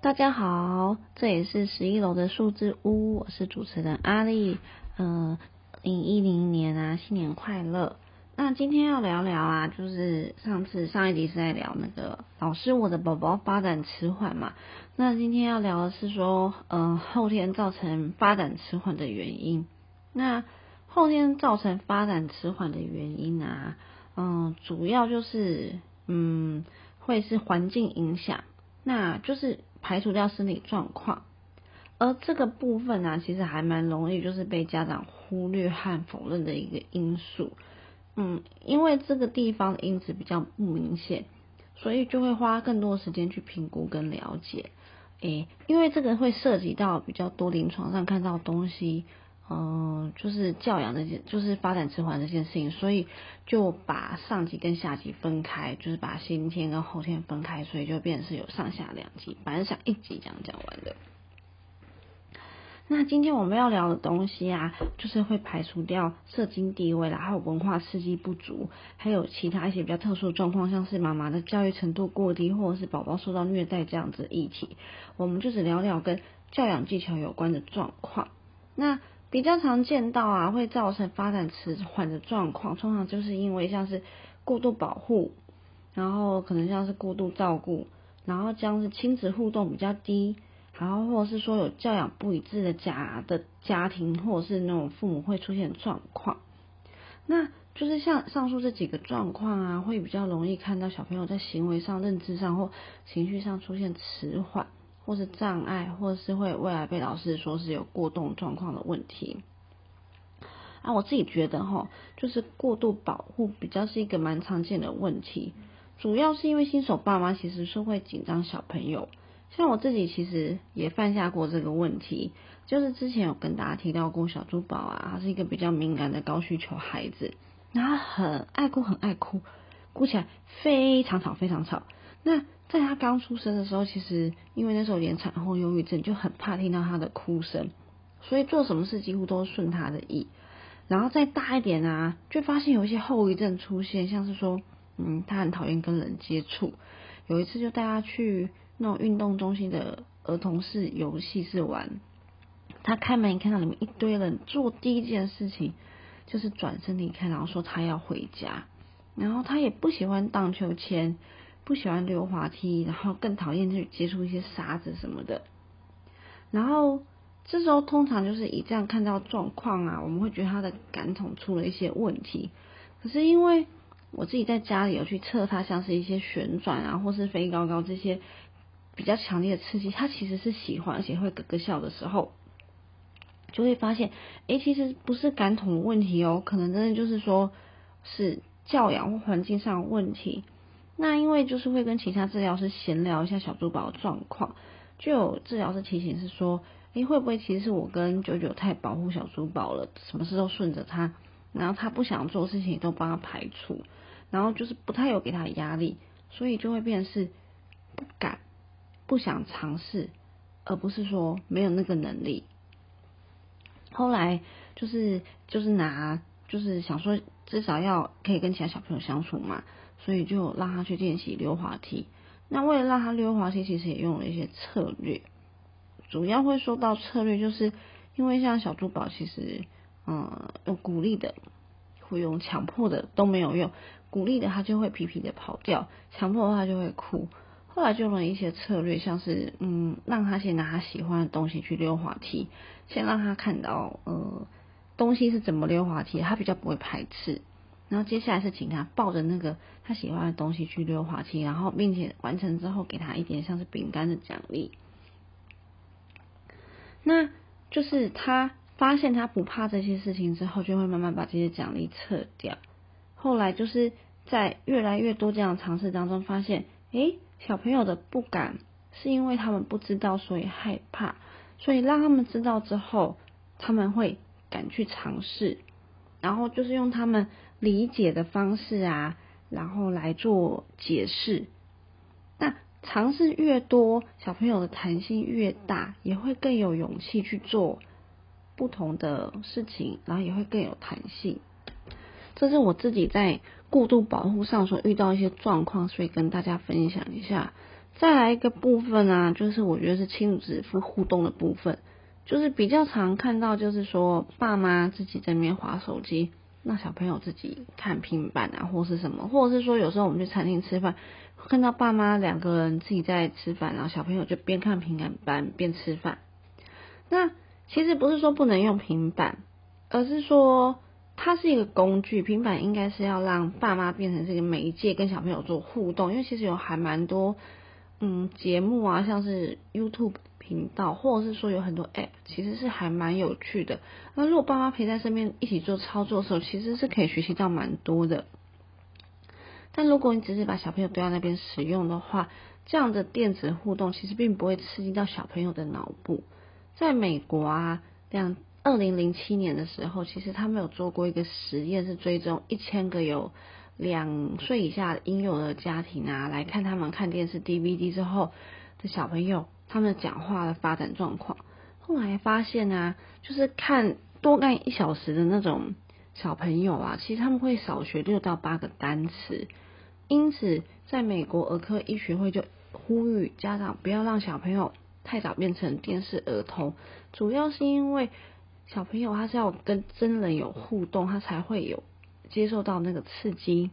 大家好，这也是十一楼的数字屋，我是主持人阿丽。嗯，二零一零年啊，新年快乐。那今天要聊聊啊，就是上次上一集是在聊那个老师我的宝宝发展迟缓嘛。那今天要聊的是说，嗯，后天造成发展迟缓的原因。那后天造成发展迟缓的原因啊，嗯，主要就是嗯，会是环境影响，那就是排除掉生理状况，而这个部分呢，其实还蛮容易就是被家长忽略和否认的一个因素。嗯，因为这个地方的因子比较不明显，所以就会花更多时间去评估跟了解。诶，因为这个会涉及到比较多临床上看到东西。嗯，就是教养这件，就是发展迟缓这件事情，所以就把上集跟下集分开，就是把先天跟后天分开，所以就变成是有上下两集，本来想一集这样讲完的。那今天我们要聊的东西啊，就是会排除掉社经地位啦，还有文化刺激不足，还有其他一些比较特殊的状况，像是妈妈的教育程度过低，或者是宝宝受到虐待这样子的议题，我们就只聊聊跟教养技巧有关的状况。那比较常见到啊，会造成发展迟缓的状况，通常就是因为像是过度保护，然后可能像是过度照顾，然后将是亲子互动比较低，然后或者是说有教养不一致的家的家庭，或者是那种父母会出现状况。那就是像上述这几个状况啊，会比较容易看到小朋友在行为上、认知上或情绪上出现迟缓。或是障碍，或是会未来被老师说是有过动状况的问题。啊，我自己觉得哈，就是过度保护比较是一个蛮常见的问题，主要是因为新手爸妈其实是会紧张小朋友。像我自己其实也犯下过这个问题，就是之前有跟大家提到过小珠宝啊，他是一个比较敏感的高需求孩子，他很爱哭，很爱哭，哭起来非常吵，非常吵。那在他刚出生的时候，其实因为那时候连产后忧郁症，就很怕听到他的哭声，所以做什么事几乎都顺他的意。然后再大一点啊，就发现有一些后遗症出现，像是说，嗯，他很讨厌跟人接触。有一次就带他去那种运动中心的儿童室游戏室玩，他开门看到里面一堆人，做第一件事情就是转身离开，然后说他要回家。然后他也不喜欢荡秋千。不喜欢溜滑梯，然后更讨厌去接触一些沙子什么的。然后这时候通常就是以这样看到状况啊，我们会觉得他的感统出了一些问题。可是因为我自己在家里有去测他，像是一些旋转啊，或是飞高高这些比较强烈的刺激，他其实是喜欢，而且会咯咯笑的时候，就会发现，哎，其实不是感统的问题哦，可能真的就是说是教养或环境上的问题。那因为就是会跟其他治疗师闲聊一下小珠宝的状况，就有治疗师提醒是说，诶，会不会其实是我跟九九太保护小珠宝了，什么事都顺着他，然后他不想做事情都帮他排除，然后就是不太有给他压力，所以就会变是不敢、不想尝试，而不是说没有那个能力。后来就是就是拿就是想说至少要可以跟其他小朋友相处嘛。所以就让他去练习溜滑梯。那为了让他溜滑梯，其实也用了一些策略。主要会说到策略，就是因为像小珠宝，其实嗯用鼓励的，会用强迫的都没有用。鼓励的他就会皮皮的跑掉，强迫的话就会哭。后来就用了一些策略，像是嗯让他先拿他喜欢的东西去溜滑梯，先让他看到呃东西是怎么溜滑梯，他比较不会排斥。然后接下来是请他抱着那个他喜欢的东西去溜滑梯，然后并且完成之后给他一点像是饼干的奖励。那就是他发现他不怕这些事情之后，就会慢慢把这些奖励撤掉。后来就是在越来越多这样尝试当中，发现，诶，小朋友的不敢是因为他们不知道，所以害怕，所以让他们知道之后，他们会敢去尝试。然后就是用他们理解的方式啊，然后来做解释。那尝试越多，小朋友的弹性越大，也会更有勇气去做不同的事情，然后也会更有弹性。这是我自己在过度保护上所遇到一些状况，所以跟大家分享一下。再来一个部分啊，就是我觉得是亲子互动的部分，就是比较常看到，就是说爸妈自己在那边划手机，那小朋友自己看平板啊，或是什么，或者是说有时候我们去餐厅吃饭，看到爸妈两个人自己在吃饭，然后小朋友就边看平板边吃饭。那其实不是说不能用平板，而是说它是一个工具，平板应该是要让爸妈变成这个媒介，跟小朋友做互动，因为其实有还蛮多。嗯，节目啊，像是 YouTube 频道，或者是说有很多 App，其实是还蛮有趣的。那如果爸妈陪在身边一起做操作的时候，其实是可以学习到蛮多的。但如果你只是把小朋友丢在那边使用的话，这样的电子互动其实并不会刺激到小朋友的脑部。在美国啊，两二零零七年的时候，其实他们有做过一个实验，是追踪一千个有。两岁以下婴幼儿家庭啊，来看他们看电视 DVD 之后的小朋友，他们讲话的发展状况。后来发现啊，就是看多看一小时的那种小朋友啊，其实他们会少学六到八个单词。因此，在美国儿科医学会就呼吁家长不要让小朋友太早变成电视儿童，主要是因为小朋友他是要跟真人有互动，他才会有。接受到那个刺激。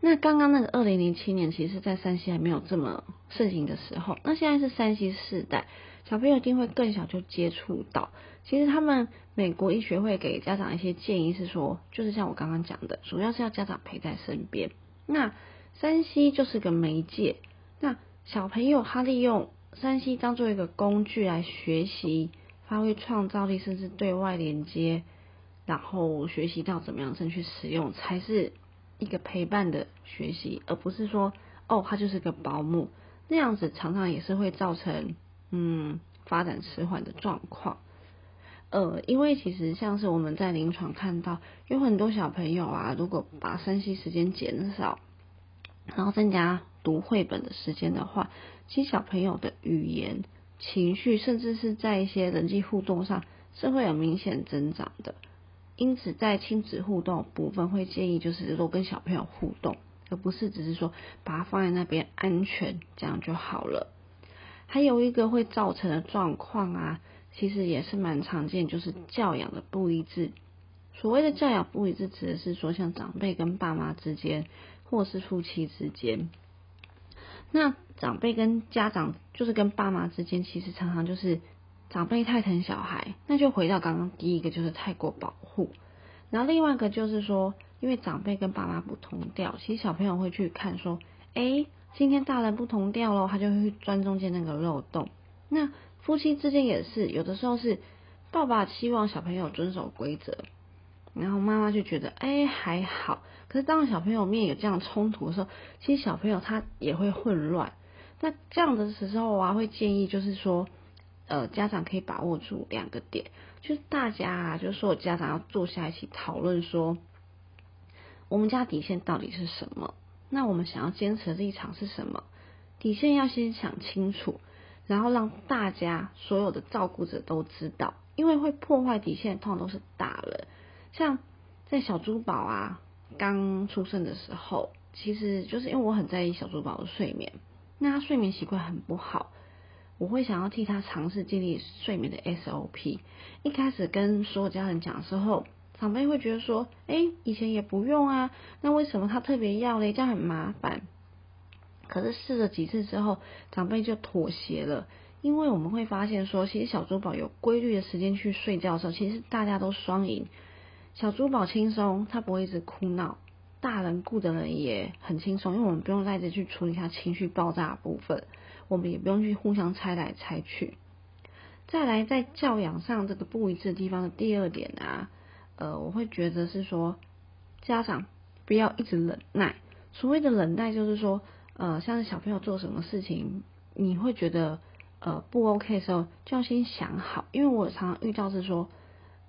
那刚刚那个二零零七年，其实在山西还没有这么盛行的时候。那现在是山西世代，小朋友一定会更小就接触到。其实他们美国医学会给家长一些建议是说，就是像我刚刚讲的，主要是要家长陪在身边。那山西就是个媒介，那小朋友他利用山西当做一个工具来学习，发挥创造力，甚至对外连接。然后学习到怎么样正确使用，才是一个陪伴的学习，而不是说哦，他就是个保姆那样子，常常也是会造成嗯发展迟缓的状况。呃，因为其实像是我们在临床看到，有很多小朋友啊，如果把分析时间减少，然后增加读绘本的时间的话，其实小朋友的语言、情绪，甚至是在一些人际互动上，是会有明显增长的。因此，在亲子互动部分，会建议就是多跟小朋友互动，而不是只是说把它放在那边安全这样就好了。还有一个会造成的状况啊，其实也是蛮常见，就是教养的不一致。所谓的教养不一致，指的是说像长辈跟爸妈之间，或是夫妻之间。那长辈跟家长，就是跟爸妈之间，其实常常就是。长辈太疼小孩，那就回到刚刚第一个，就是太过保护。然后另外一个就是说，因为长辈跟爸妈不同调，其实小朋友会去看说，哎，今天大人不同调喽，他就会去钻中间那个漏洞。那夫妻之间也是，有的时候是爸爸希望小朋友遵守规则，然后妈妈就觉得，哎，还好。可是当小朋友面有这样冲突的时候，其实小朋友他也会混乱。那这样的时候啊，会建议就是说。呃，家长可以把握住两个点，就是大家啊，就是说家长要坐下一起讨论说，我们家底线到底是什么？那我们想要坚持的立场是什么？底线要先想清楚，然后让大家所有的照顾者都知道，因为会破坏底线，通常都是大人。像在小珠宝啊刚出生的时候，其实就是因为我很在意小珠宝的睡眠，那他睡眠习惯很不好。我会想要替他尝试建立睡眠的 SOP。一开始跟所有家人讲的时候，长辈会觉得说：“哎，以前也不用啊，那为什么他特别要嘞？这样很麻烦。”可是试了几次之后，长辈就妥协了，因为我们会发现说，其实小珠宝有规律的时间去睡觉的时候，其实大家都双赢。小珠宝轻松，他不会一直哭闹；大人顾的人也很轻松，因为我们不用赖着去处理他情绪爆炸的部分。我们也不用去互相猜来猜去。再来，在教养上这个不一致的地方的第二点啊，呃，我会觉得是说，家长不要一直忍耐。所谓的忍耐，就是说，呃，像是小朋友做什么事情，你会觉得呃不 OK 的时候，就要先想好。因为我常常遇到是说，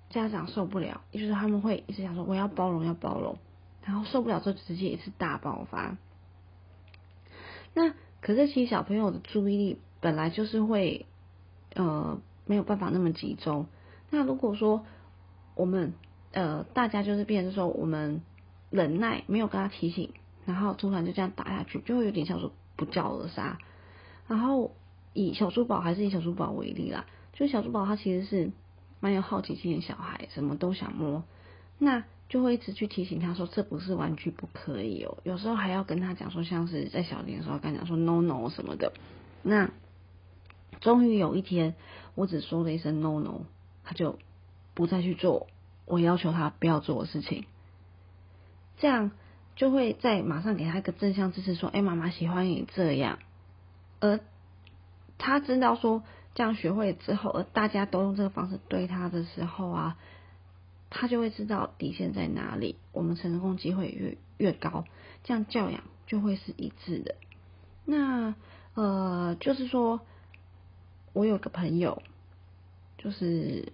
家长受不了，也就是他们会一直想说我要包容，要包容，然后受不了之后直接一次大爆发。那可是，其实小朋友的注意力本来就是会，呃，没有办法那么集中。那如果说我们呃大家就是变成说，我们忍耐，没有跟他提醒，然后突然就这样打下去，就会有点像说不教而杀。然后以小珠宝还是以小珠宝为例啦，就小珠宝他其实是蛮有好奇心的小孩，什么都想摸，那就会一直去提醒他说这不是玩具，不可以哦。有时候还要跟他讲说，像是在小店的时候跟他讲说 no no 什么的。那终于有一天，我只说了一声 no no，他就不再去做我要求他不要做的事情。这样就会在马上给他一个正向支持，说：“哎，妈妈喜欢你这样。”而他知道说这样学会之后，而大家都用这个方式对他的时候啊，他就会知道底线在哪里，我们成功机会越越高，这样教养就会是一致的。那呃，就是说我有个朋友，就是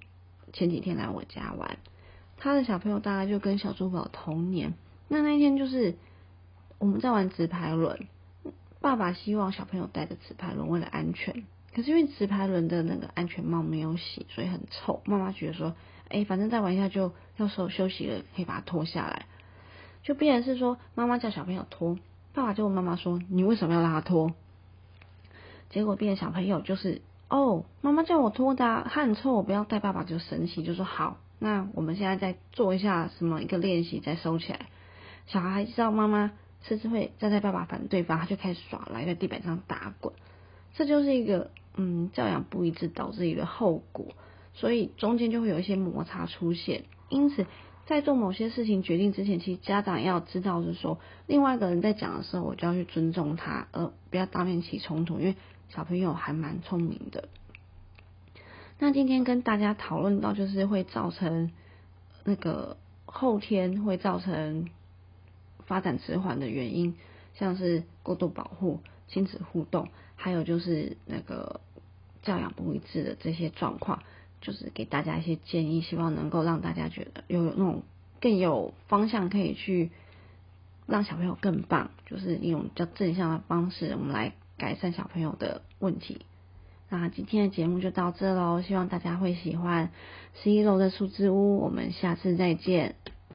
前几天来我家玩，他的小朋友大概就跟小珠宝同年。那那一天就是我们在玩直排轮，爸爸希望小朋友带着直排轮为了安全，可是因为直排轮的那个安全帽没有洗，所以很臭。妈妈觉得说，哎，反正再玩一下就要收休息了，可以把它脱下来。就必然是说，妈妈叫小朋友脱，爸爸就问妈妈说，你为什么要让他脱？结果变小朋友就是，哦，妈妈叫我脱的，他很臭，我不要带。爸爸就生气，就说好，那我们现在再做一下什么一个练习，再收起来。小孩知道妈妈甚至会站在爸爸反对方，他就开始耍赖，在地板上打滚。这就是一个嗯教养不一致导致一个后果，所以中间就会有一些摩擦出现。因此，在做某些事情决定之前，其实家长要知道，是说另外一个人在讲的时候，我就要去尊重他，而不要当面起冲突，因为小朋友还蛮聪明的。那今天跟大家讨论到，就是会造成那个后天会造成。发展迟缓的原因，像是过度保护、亲子互动，还有就是那个教养不一致的这些状况，就是给大家一些建议，希望能够让大家觉得有那种更有方向，可以去让小朋友更棒，就是一种比较正向的方式，我们来改善小朋友的问题。那今天的节目就到这喽，希望大家会喜欢十一楼的数字屋，我们下次再见。